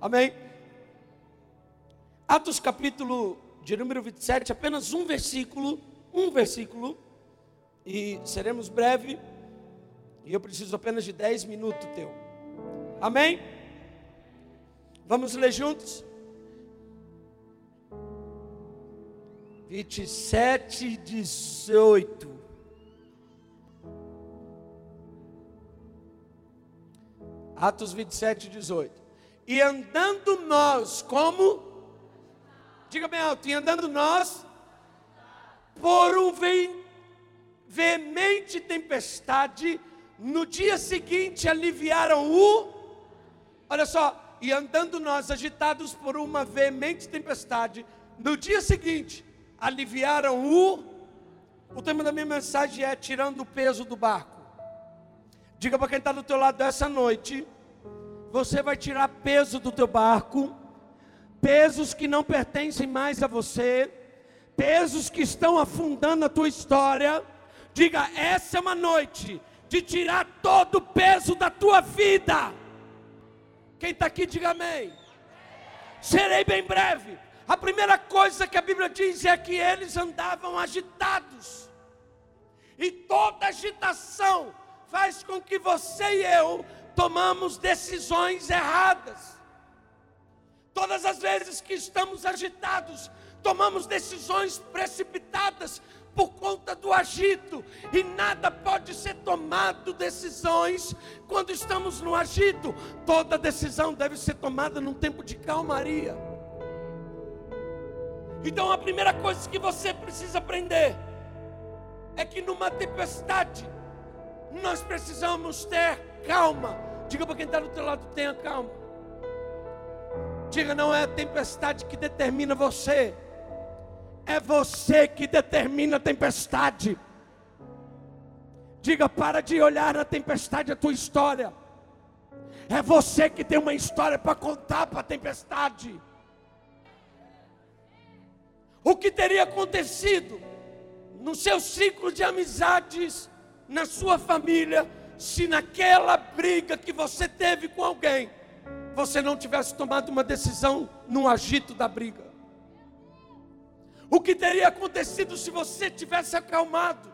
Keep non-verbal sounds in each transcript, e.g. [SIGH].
Amém? Atos capítulo de número 27, apenas um versículo, um versículo, e seremos breve, e eu preciso apenas de 10 minutos teu. Amém? Vamos ler juntos? 27, 18. Atos 27, 18. E andando nós, como? Diga bem alto, e andando nós, por um veemente tempestade, no dia seguinte aliviaram o. Olha só, e andando nós agitados por uma veemente tempestade, no dia seguinte aliviaram o. O tema da minha mensagem é tirando o peso do barco. Diga para quem está do teu lado essa noite, você vai tirar peso do teu barco, pesos que não pertencem mais a você, pesos que estão afundando a tua história. Diga, essa é uma noite de tirar todo o peso da tua vida. Quem está aqui, diga amém. Serei bem breve. A primeira coisa que a Bíblia diz é que eles andavam agitados. E toda agitação faz com que você e eu tomamos decisões erradas. Todas as vezes que estamos agitados, tomamos decisões precipitadas por conta do agito, e nada pode ser tomado decisões quando estamos no agito. Toda decisão deve ser tomada num tempo de calmaria. Então a primeira coisa que você precisa aprender é que numa tempestade nós precisamos ter calma. Diga para quem está do teu lado, tenha calma. Diga, não é a tempestade que determina você, é você que determina a tempestade. Diga, para de olhar na tempestade a tua história. É você que tem uma história para contar para a tempestade. O que teria acontecido no seu ciclo de amizades na sua família, se naquela briga que você teve com alguém, você não tivesse tomado uma decisão no agito da briga? O que teria acontecido se você tivesse acalmado?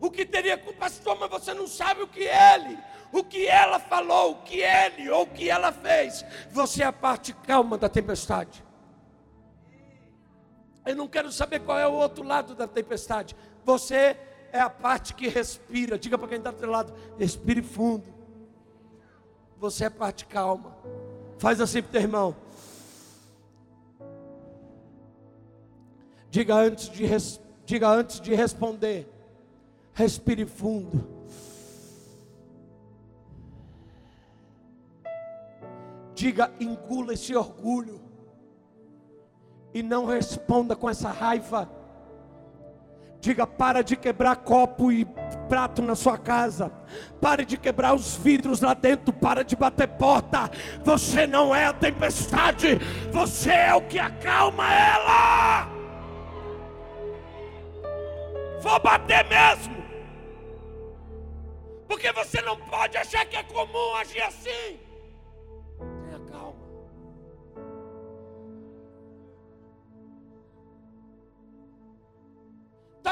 O que teria com pastor, mas você não sabe o que ele, o que ela falou, o que ele ou o que ela fez. Você é a parte calma da tempestade. Eu não quero saber qual é o outro lado da tempestade. Você é a parte que respira. Diga para quem está do outro lado: respire fundo. Você é parte calma. Faz assim para o teu irmão. Diga antes de. Diga antes de responder. Respire fundo. Diga, engula esse orgulho e não responda com essa raiva. Diga: para de quebrar copo e prato na sua casa. Pare de quebrar os vidros lá dentro. Para de bater porta. Você não é a tempestade. Você é o que acalma ela. Vou bater mesmo. Porque você não pode achar que é comum agir assim.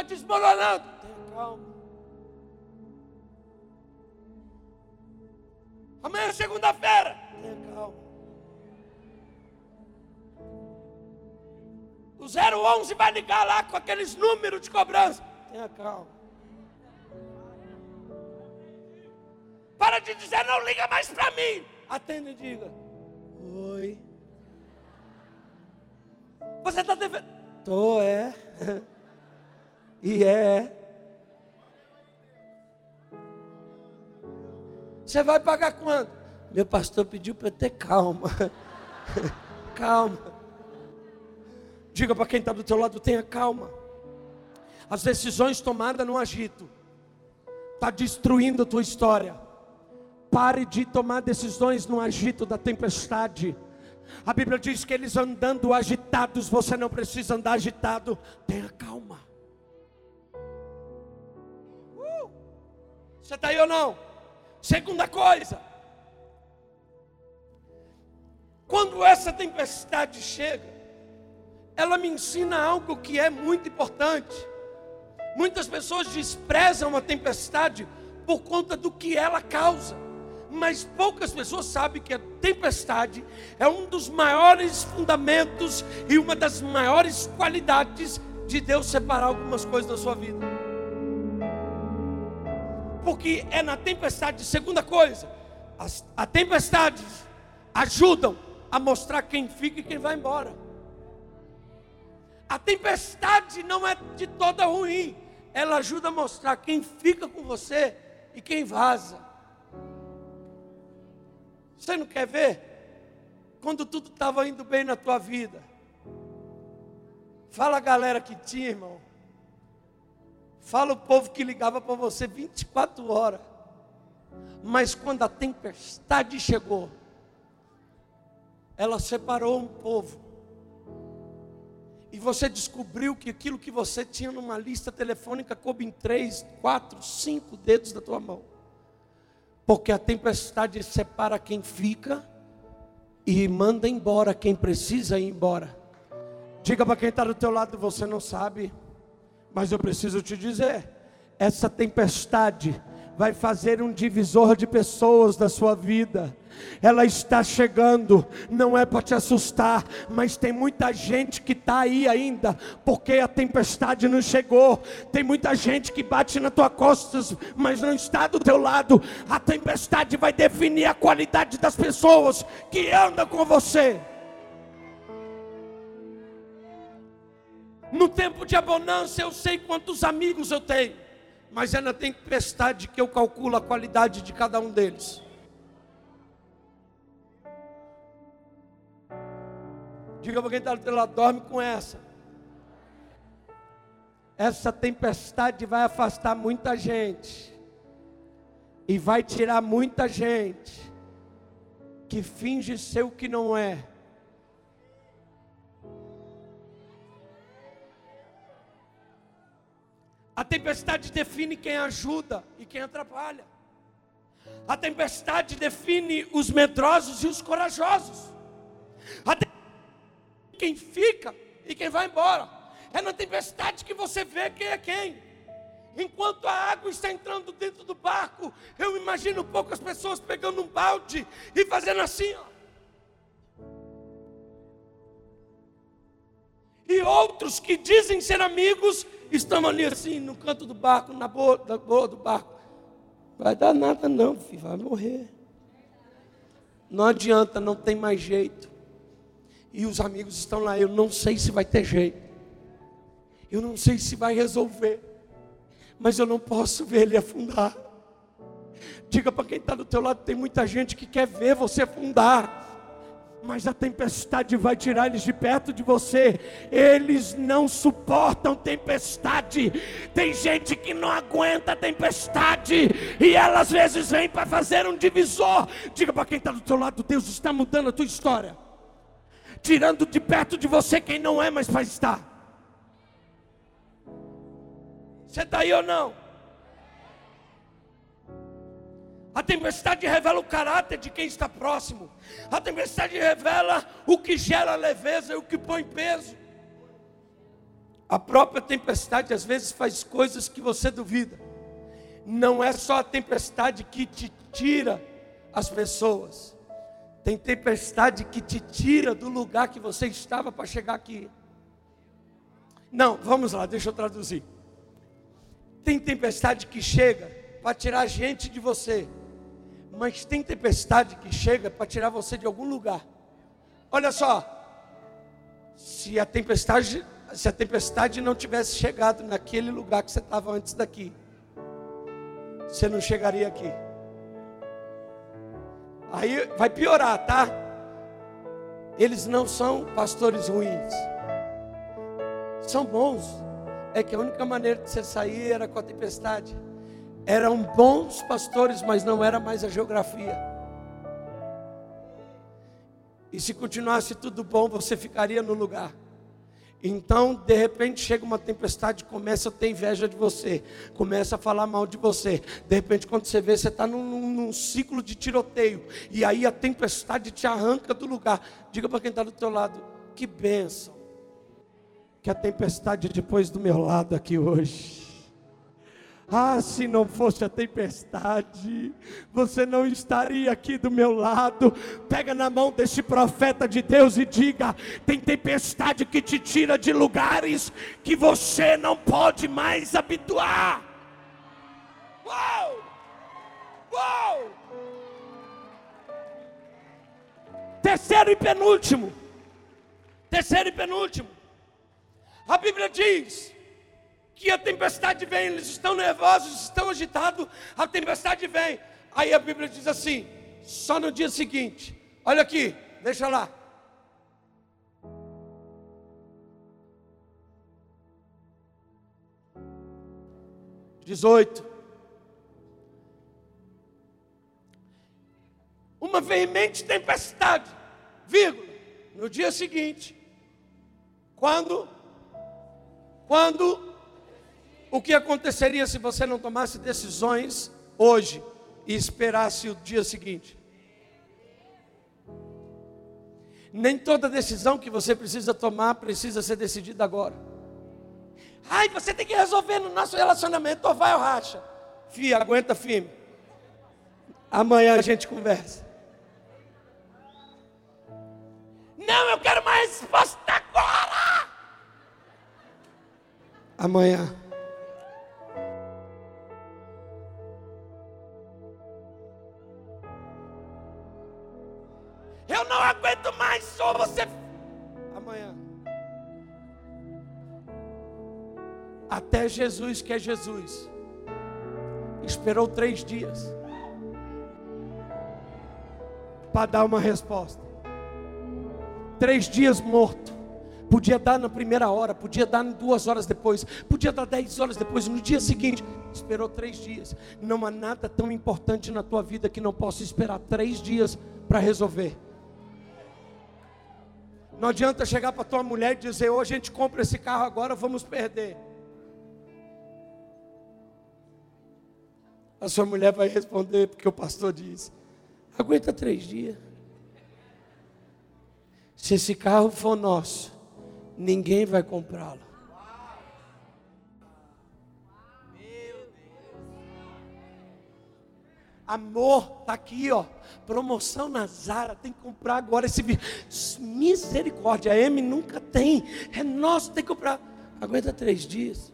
Desmoronando. Tenha calma. Amanhã é segunda-feira. Tenha calma. O 011 vai ligar lá com aqueles números de cobrança. Tenha calma. Para de dizer, não liga mais para mim. Atenda e diga: Oi. Você está devendo? Tô, é. [LAUGHS] E é. Você vai pagar quanto? Meu pastor pediu para eu ter calma. [LAUGHS] calma. Diga para quem está do teu lado, tenha calma. As decisões tomadas no agito está destruindo a tua história. Pare de tomar decisões no agito da tempestade. A Bíblia diz que eles andando agitados, você não precisa andar agitado. Tenha calma. Você está aí ou não? Segunda coisa, quando essa tempestade chega, ela me ensina algo que é muito importante. Muitas pessoas desprezam a tempestade por conta do que ela causa, mas poucas pessoas sabem que a tempestade é um dos maiores fundamentos e uma das maiores qualidades de Deus separar algumas coisas da sua vida. Porque é na tempestade, segunda coisa, as, a tempestade ajudam a mostrar quem fica e quem vai embora. A tempestade não é de toda ruim, ela ajuda a mostrar quem fica com você e quem vaza. Você não quer ver? Quando tudo estava indo bem na tua vida. Fala a galera que tinha, irmão. Fala o povo que ligava para você 24 horas. Mas quando a tempestade chegou, ela separou um povo. E você descobriu que aquilo que você tinha numa lista telefônica coube em três, quatro, cinco dedos da tua mão. Porque a tempestade separa quem fica e manda embora quem precisa ir embora. Diga para quem está do teu lado, você não sabe, mas eu preciso te dizer: essa tempestade vai fazer um divisor de pessoas da sua vida. Ela está chegando, não é para te assustar, mas tem muita gente que está aí ainda, porque a tempestade não chegou. Tem muita gente que bate na tua costas, mas não está do teu lado. A tempestade vai definir a qualidade das pessoas que andam com você. No tempo de abundância, eu sei quantos amigos eu tenho mas é na tempestade que eu calculo a qualidade de cada um deles. Diga para quem está do dorme com essa. Essa tempestade vai afastar muita gente. E vai tirar muita gente que finge ser o que não é. A tempestade define quem ajuda e quem atrapalha. A tempestade define os medrosos e os corajosos. A quem fica e quem vai embora. É na tempestade que você vê quem é quem. Enquanto a água está entrando dentro do barco, eu imagino poucas pessoas pegando um balde e fazendo assim, ó. E outros que dizem ser amigos Estamos ali assim, no canto do barco, na boa, da boa do barco. Vai dar nada não, filho, vai morrer. Não adianta, não tem mais jeito. E os amigos estão lá, eu não sei se vai ter jeito. Eu não sei se vai resolver. Mas eu não posso ver ele afundar. Diga para quem está do teu lado, tem muita gente que quer ver você afundar mas a tempestade vai tirar eles de perto de você. Eles não suportam tempestade. Tem gente que não aguenta tempestade e ela às vezes vem para fazer um divisor. Diga para quem está do teu lado, Deus está mudando a tua história, tirando de perto de você quem não é mais para estar. Você está aí ou não? A tempestade revela o caráter de quem está próximo. A tempestade revela o que gera leveza e o que põe peso. A própria tempestade às vezes faz coisas que você duvida. Não é só a tempestade que te tira as pessoas. Tem tempestade que te tira do lugar que você estava para chegar aqui. Não, vamos lá, deixa eu traduzir. Tem tempestade que chega para tirar a gente de você mas tem tempestade que chega para tirar você de algum lugar. Olha só, se a tempestade, se a tempestade não tivesse chegado naquele lugar que você estava antes daqui, você não chegaria aqui. Aí vai piorar, tá? Eles não são pastores ruins. São bons. É que a única maneira de você sair era com a tempestade. Eram bons pastores, mas não era mais a geografia. E se continuasse tudo bom, você ficaria no lugar. Então, de repente, chega uma tempestade, começa a ter inveja de você, começa a falar mal de você. De repente, quando você vê, você está num, num, ciclo de tiroteio, e aí a tempestade te arranca do lugar. Diga para quem está do teu lado, que bênção, que a tempestade depois do meu lado aqui hoje. Ah, se não fosse a tempestade, você não estaria aqui do meu lado. Pega na mão desse profeta de Deus e diga: tem tempestade que te tira de lugares que você não pode mais habituar. Uau! Uau! Terceiro e penúltimo. Terceiro e penúltimo. A Bíblia diz que a tempestade vem, eles estão nervosos, estão agitados, a tempestade vem. Aí a Bíblia diz assim: só no dia seguinte, olha aqui, deixa lá. Dezoito. Uma veemente tempestade, vírgula, no dia seguinte, quando, quando o que aconteceria se você não tomasse decisões hoje e esperasse o dia seguinte? Nem toda decisão que você precisa tomar precisa ser decidida agora. Ai, você tem que resolver no nosso relacionamento, ou vai ou racha. Fia, aguenta firme. Amanhã a gente conversa. Não, eu quero mais resposta agora. Amanhã. Só você. Amanhã. Até Jesus, que é Jesus, esperou três dias para dar uma resposta. Três dias morto. Podia dar na primeira hora, podia dar duas horas depois, podia dar dez horas depois, no dia seguinte. Esperou três dias. Não há nada tão importante na tua vida que não possa esperar três dias para resolver. Não adianta chegar para tua mulher e dizer: hoje a gente compra esse carro agora, vamos perder. A sua mulher vai responder, porque o pastor diz: aguenta três dias. Se esse carro for nosso, ninguém vai comprá-lo. Amor, está aqui, ó. Promoção na Zara, tem que comprar agora esse Misericórdia, a M nunca tem. É nosso, tem que comprar. Aguenta três dias.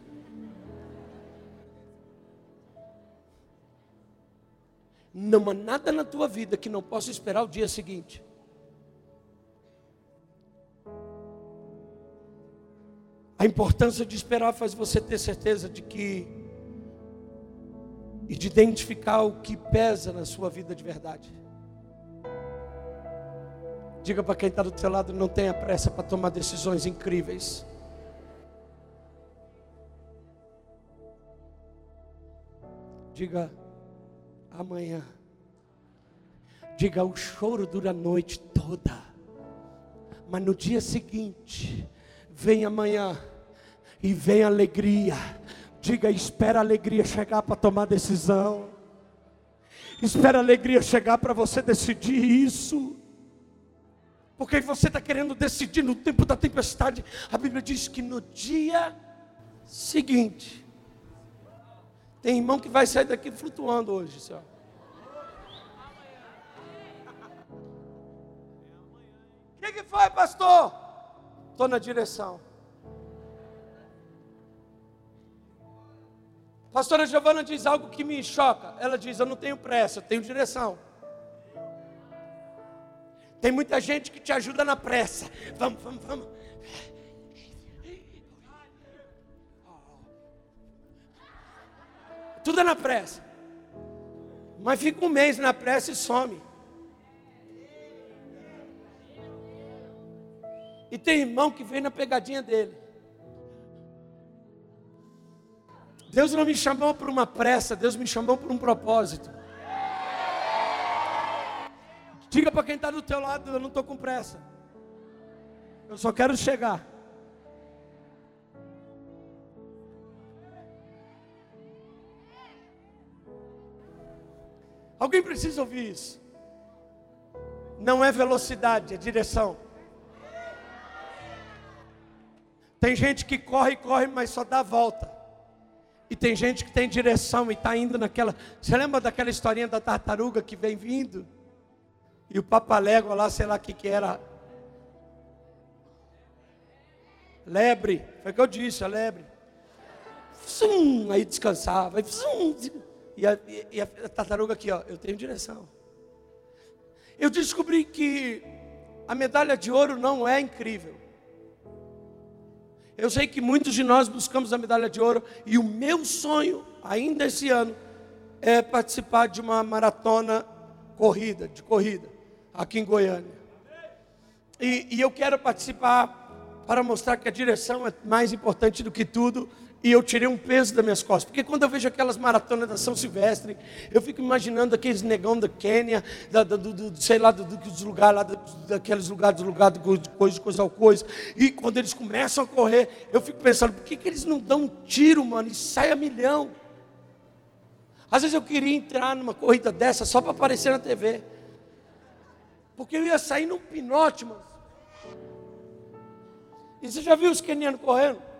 Não há nada na tua vida que não possa esperar o dia seguinte. A importância de esperar faz você ter certeza de que e de identificar o que pesa na sua vida de verdade. Diga para quem está do seu lado: não tenha pressa para tomar decisões incríveis. Diga amanhã. Diga o choro dura a noite toda. Mas no dia seguinte, vem amanhã e vem alegria Diga, espera a alegria chegar para tomar decisão. Espera a alegria chegar para você decidir isso. Porque você está querendo decidir no tempo da tempestade. A Bíblia diz que no dia seguinte. Tem irmão que vai sair daqui flutuando hoje, senhor. O que, que foi, pastor? Estou na direção. Pastora Giovana diz algo que me choca. Ela diz: Eu não tenho pressa, eu tenho direção. Tem muita gente que te ajuda na pressa. Vamos, vamos, vamos. Tudo é na pressa. Mas fica um mês na pressa e some. E tem irmão que vem na pegadinha dele. Deus não me chamou por uma pressa, Deus me chamou por um propósito. Diga para quem está do teu lado, eu não estou com pressa. Eu só quero chegar. Alguém precisa ouvir isso. Não é velocidade, é direção. Tem gente que corre, corre, mas só dá volta. E tem gente que tem direção e está indo naquela. Você lembra daquela historinha da tartaruga que vem vindo? E o papalégua lá, sei lá o que, que era. Lebre, foi o que eu disse, a lebre. Zum, aí descansava. Zum, e, a, e a tartaruga aqui, ó, eu tenho direção. Eu descobri que a medalha de ouro não é incrível. Eu sei que muitos de nós buscamos a medalha de ouro e o meu sonho, ainda esse ano, é participar de uma maratona corrida, de corrida, aqui em Goiânia. E, e eu quero participar para mostrar que a direção é mais importante do que tudo e eu tirei um peso das minhas costas. Porque quando eu vejo aquelas maratonas da São Silvestre, eu fico imaginando aqueles negão da Quênia, da, do, do, sei lá, do, dos lugares lá, daqueles lugares, do lugar de coisa, coisa coisa. E quando eles começam a correr, eu fico pensando, por que, que eles não dão um tiro, mano, e sai a milhão? Às vezes eu queria entrar numa corrida dessa só para aparecer na TV. Porque eu ia sair num pinote, mano. E você já viu os quenianos correndo?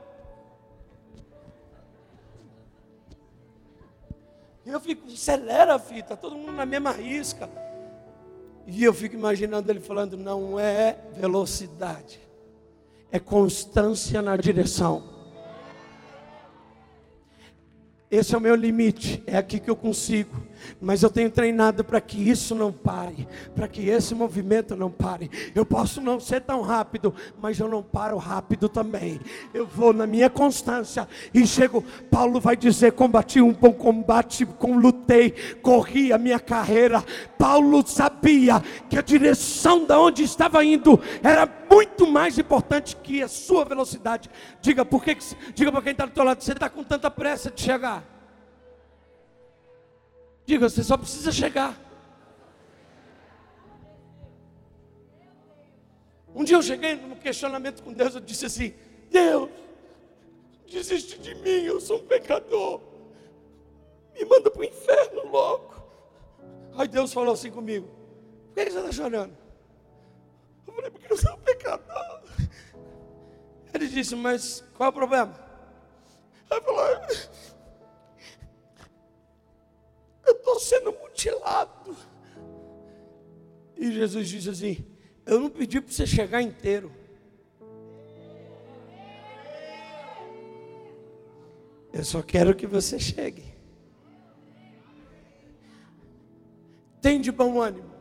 E eu fico, acelera, filho, está todo mundo na mesma risca. E eu fico imaginando ele falando: não é velocidade, é constância na direção. Esse é o meu limite, é aqui que eu consigo. Mas eu tenho treinado para que isso não pare, para que esse movimento não pare. Eu posso não ser tão rápido, mas eu não paro rápido também. Eu vou na minha constância e chego. Paulo vai dizer: combati um bom combate, com lutei, corri a minha carreira. Paulo sabia que a direção da onde estava indo era muito mais importante que a sua velocidade. Diga por que, diga para quem está do teu lado, você está com tanta pressa de chegar. Diga, você só precisa chegar. Um dia eu cheguei num questionamento com Deus, eu disse assim: Deus, desiste de mim, eu sou um pecador. Me manda para o inferno logo. Aí Deus falou assim comigo: Por que você está chorando? Eu falei: Porque eu sou um pecador. Ele disse: Mas qual é o problema? Ele falou: sendo mutilado. E Jesus disse assim: Eu não pedi para você chegar inteiro. Eu só quero que você chegue. Tem de bom ânimo.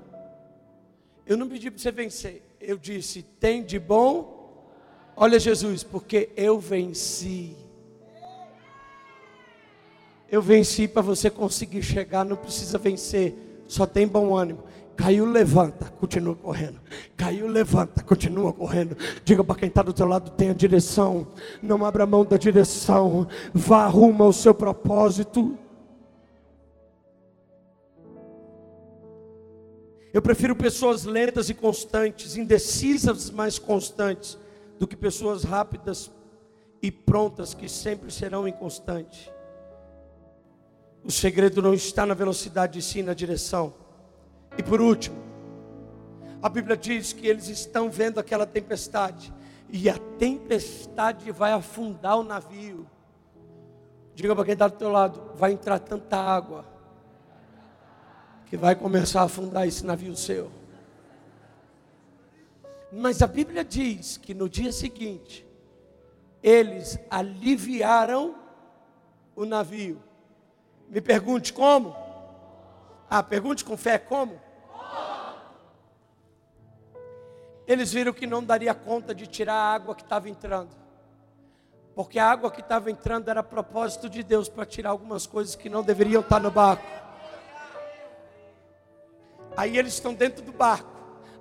Eu não pedi para você vencer. Eu disse: Tem de bom. Olha, Jesus, porque eu venci. Eu venci para você conseguir chegar, não precisa vencer, só tem bom ânimo. Caiu, levanta, continua correndo. Caiu, levanta, continua correndo. Diga para quem está do teu lado: tenha direção. Não abra mão da direção. Vá rumo ao seu propósito. Eu prefiro pessoas lentas e constantes, indecisas, mas constantes, do que pessoas rápidas e prontas que sempre serão inconstantes. O segredo não está na velocidade, sim na direção. E por último, a Bíblia diz que eles estão vendo aquela tempestade, e a tempestade vai afundar o navio. Diga para quem está do teu lado: vai entrar tanta água, que vai começar a afundar esse navio seu. Mas a Bíblia diz que no dia seguinte, eles aliviaram o navio. Me pergunte como? Ah, pergunte com fé como? Eles viram que não daria conta de tirar a água que estava entrando. Porque a água que estava entrando era propósito de Deus para tirar algumas coisas que não deveriam estar no barco. Aí eles estão dentro do barco,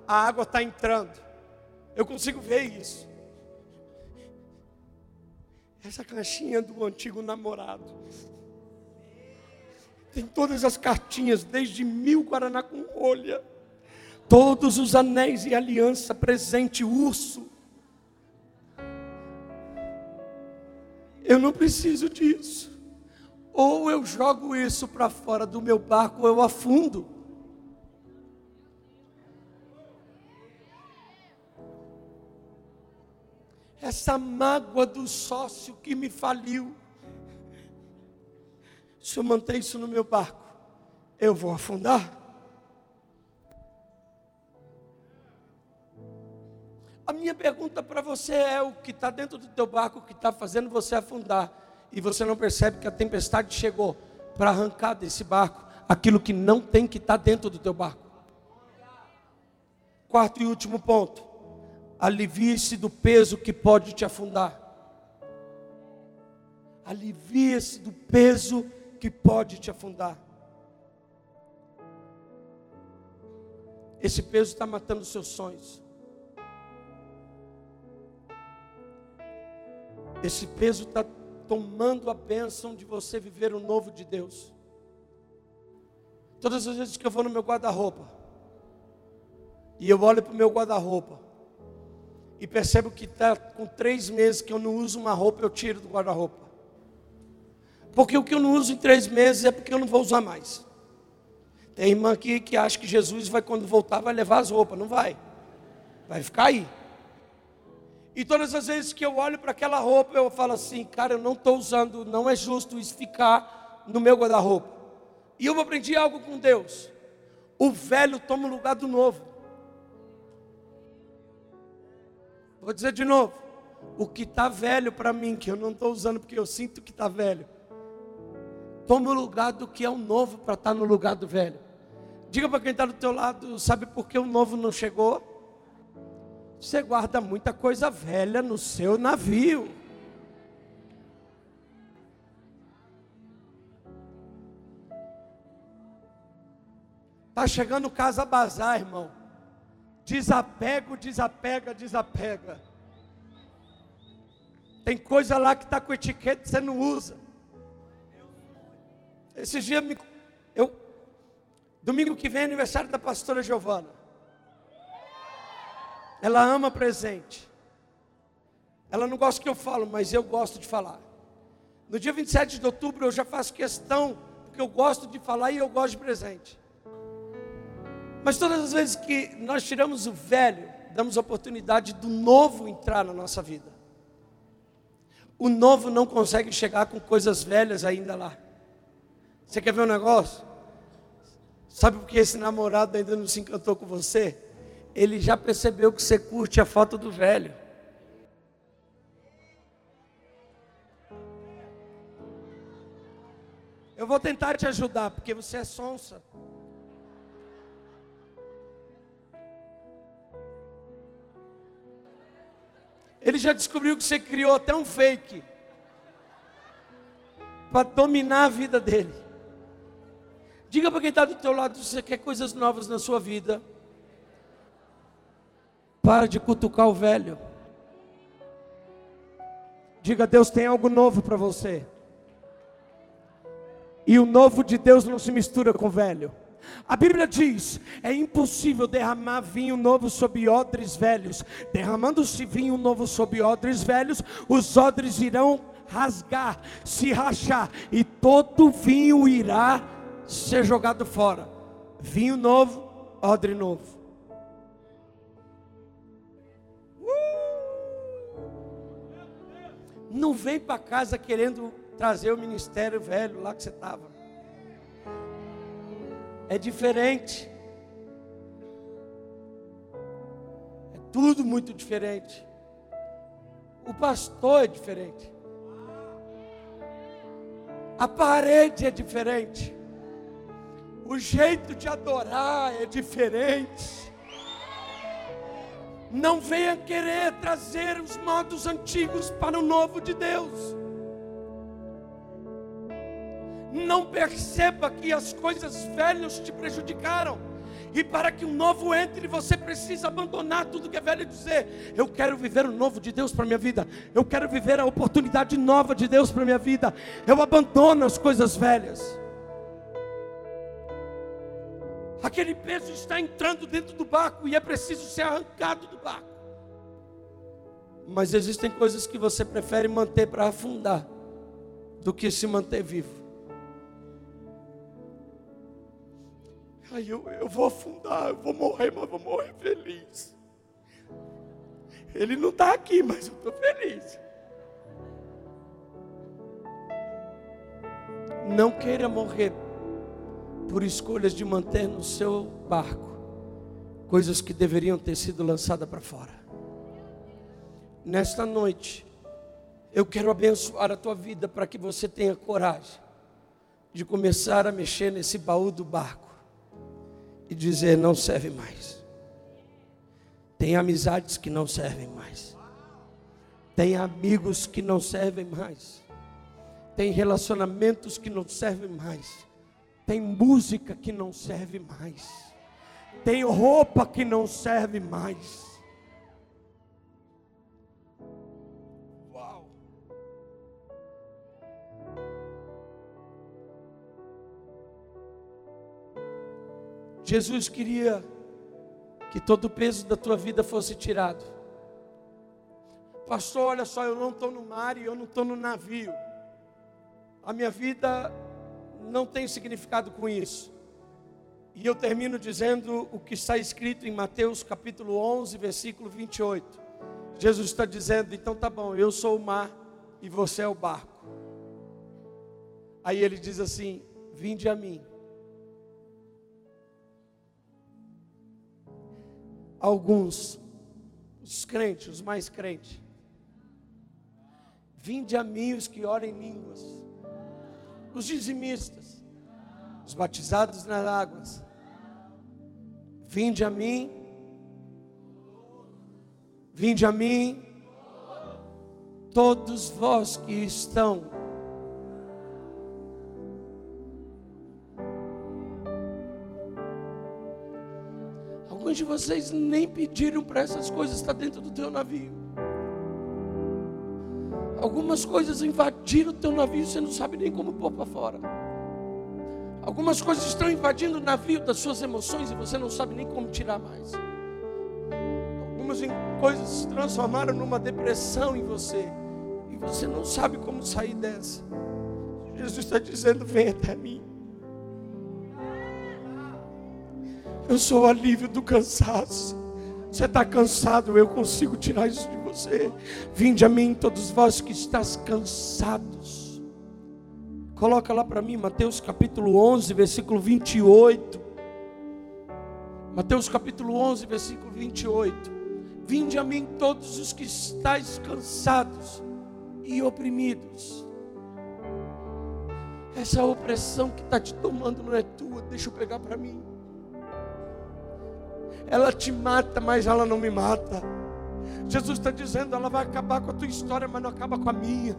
a água está entrando. Eu consigo ver isso. Essa caixinha do antigo namorado. Tem todas as cartinhas, desde mil Guaraná com rolha, todos os anéis e aliança, presente, urso. Eu não preciso disso. Ou eu jogo isso para fora do meu barco, ou eu afundo. Essa mágoa do sócio que me faliu se eu manter isso no meu barco, eu vou afundar. A minha pergunta para você é: o que está dentro do teu barco que está fazendo você afundar, e você não percebe que a tempestade chegou para arrancar desse barco aquilo que não tem que estar tá dentro do teu barco. Quarto e último ponto: alivie-se do peso que pode te afundar. Alivie-se do peso que pode te afundar. Esse peso está matando seus sonhos. Esse peso está tomando a bênção de você viver o novo de Deus. Todas as vezes que eu vou no meu guarda-roupa, e eu olho para o meu guarda-roupa, e percebo que está com três meses que eu não uso uma roupa, eu tiro do guarda-roupa. Porque o que eu não uso em três meses é porque eu não vou usar mais. Tem irmã aqui que acha que Jesus vai, quando voltar, vai levar as roupas. Não vai. Vai ficar aí. E todas as vezes que eu olho para aquela roupa, eu falo assim, cara, eu não estou usando, não é justo isso ficar no meu guarda-roupa. E eu aprendi algo com Deus. O velho toma o lugar do novo. Vou dizer de novo. O que está velho para mim, que eu não estou usando porque eu sinto que está velho, toma o lugar do que é o novo para estar tá no lugar do velho. Diga para quem está do teu lado, sabe por que o novo não chegou? Você guarda muita coisa velha no seu navio. Está chegando casa bazar, irmão. Desapego, desapega, desapega. Tem coisa lá que está com etiqueta que você não usa. Esses dias, eu, domingo que vem é aniversário da pastora Giovana. Ela ama presente. Ela não gosta que eu falo, mas eu gosto de falar. No dia 27 de outubro eu já faço questão, porque eu gosto de falar e eu gosto de presente. Mas todas as vezes que nós tiramos o velho, damos oportunidade do novo entrar na nossa vida. O novo não consegue chegar com coisas velhas ainda lá. Você quer ver um negócio? Sabe por que esse namorado ainda não se encantou com você? ele já percebeu que você curte a foto do velho. Eu vou tentar te ajudar, porque você é sonsa. Ele já descobriu que você criou até um fake para dominar a vida dele. Diga para quem está do teu lado, se você quer coisas novas na sua vida. Para de cutucar o velho. Diga, Deus tem algo novo para você. E o novo de Deus não se mistura com o velho. A Bíblia diz: é impossível derramar vinho novo sobre odres velhos. Derramando-se vinho novo sobre odres velhos, os odres irão rasgar, se rachar, e todo vinho irá ser jogado fora. Vinho novo, odre novo. Não vem para casa querendo trazer o ministério velho lá que você estava. É diferente. É tudo muito diferente. O pastor é diferente. A parede é diferente. O jeito de adorar é diferente. Não venha querer trazer os modos antigos para o novo de Deus. Não perceba que as coisas velhas te prejudicaram. E para que o novo entre, você precisa abandonar tudo que é velho e dizer: Eu quero viver o novo de Deus para minha vida. Eu quero viver a oportunidade nova de Deus para minha vida. Eu abandono as coisas velhas. Aquele peso está entrando dentro do barco e é preciso ser arrancado do barco. Mas existem coisas que você prefere manter para afundar do que se manter vivo. Aí eu, eu vou afundar, eu vou morrer, mas vou morrer feliz. Ele não está aqui, mas eu estou feliz. Não queira morrer por escolhas de manter no seu barco coisas que deveriam ter sido lançadas para fora. Nesta noite, eu quero abençoar a tua vida para que você tenha coragem de começar a mexer nesse baú do barco e dizer: não serve mais. Tem amizades que não servem mais. Tem amigos que não servem mais. Tem relacionamentos que não servem mais. Tem música que não serve mais. Tem roupa que não serve mais. Uau! Jesus queria que todo o peso da tua vida fosse tirado. Pastor, olha só, eu não estou no mar e eu não estou no navio. A minha vida não tem significado com isso. E eu termino dizendo o que está escrito em Mateus capítulo 11, versículo 28. Jesus está dizendo: então tá bom, eu sou o mar e você é o barco. Aí ele diz assim: vinde a mim. Alguns, os crentes, os mais crentes, vinde a mim os que oram em línguas, os dizimistas, os batizados nas águas, Vinde a mim, vinde a mim, todos vós que estão Alguns de vocês nem pediram para essas coisas estar dentro do teu navio. Algumas coisas invadiram o teu navio, você não sabe nem como pôr para fora. Algumas coisas estão invadindo o navio das suas emoções e você não sabe nem como tirar mais. Algumas coisas se transformaram numa depressão em você e você não sabe como sair dessa. Jesus está dizendo: vem até mim. Eu sou o alívio do cansaço. Você está cansado, eu consigo tirar isso de você. Vinde a mim, todos vós que estás cansados Coloca lá para mim, Mateus capítulo 11, versículo 28. Mateus capítulo 11, versículo 28. Vinde a mim todos os que estáis cansados e oprimidos. Essa opressão que está te tomando não é tua, deixa eu pegar para mim. Ela te mata, mas ela não me mata. Jesus está dizendo, ela vai acabar com a tua história, mas não acaba com a minha.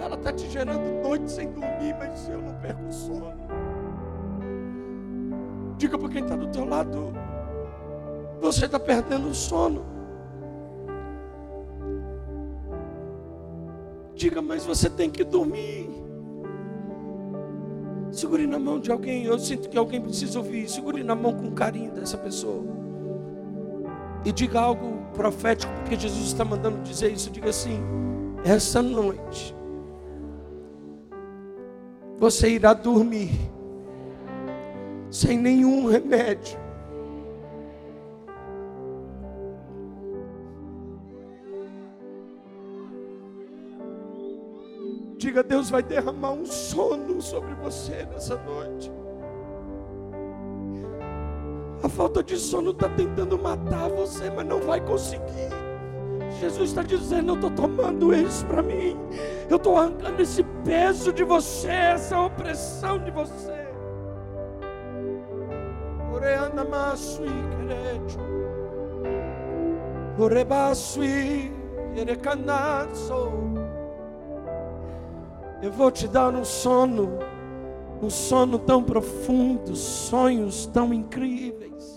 Ela está te gerando noite sem dormir, mas eu não perco o sono. Diga para quem está do teu lado, você está perdendo o sono. Diga, mas você tem que dormir. Segure na mão de alguém. Eu sinto que alguém precisa ouvir. Segure na mão com carinho dessa pessoa. E diga algo profético, porque Jesus está mandando dizer isso. Diga assim: essa noite você irá dormir sem nenhum remédio. Diga, Deus vai derramar um sono sobre você nessa noite. A falta de sono está tentando matar você, mas não vai conseguir. Jesus está dizendo: Eu estou tomando isso para mim. Eu estou arrancando esse peso de você, essa opressão de você. Oreanda masui querecho. Orebasui erecanazo. Eu vou te dar um sono, um sono tão profundo, sonhos tão incríveis.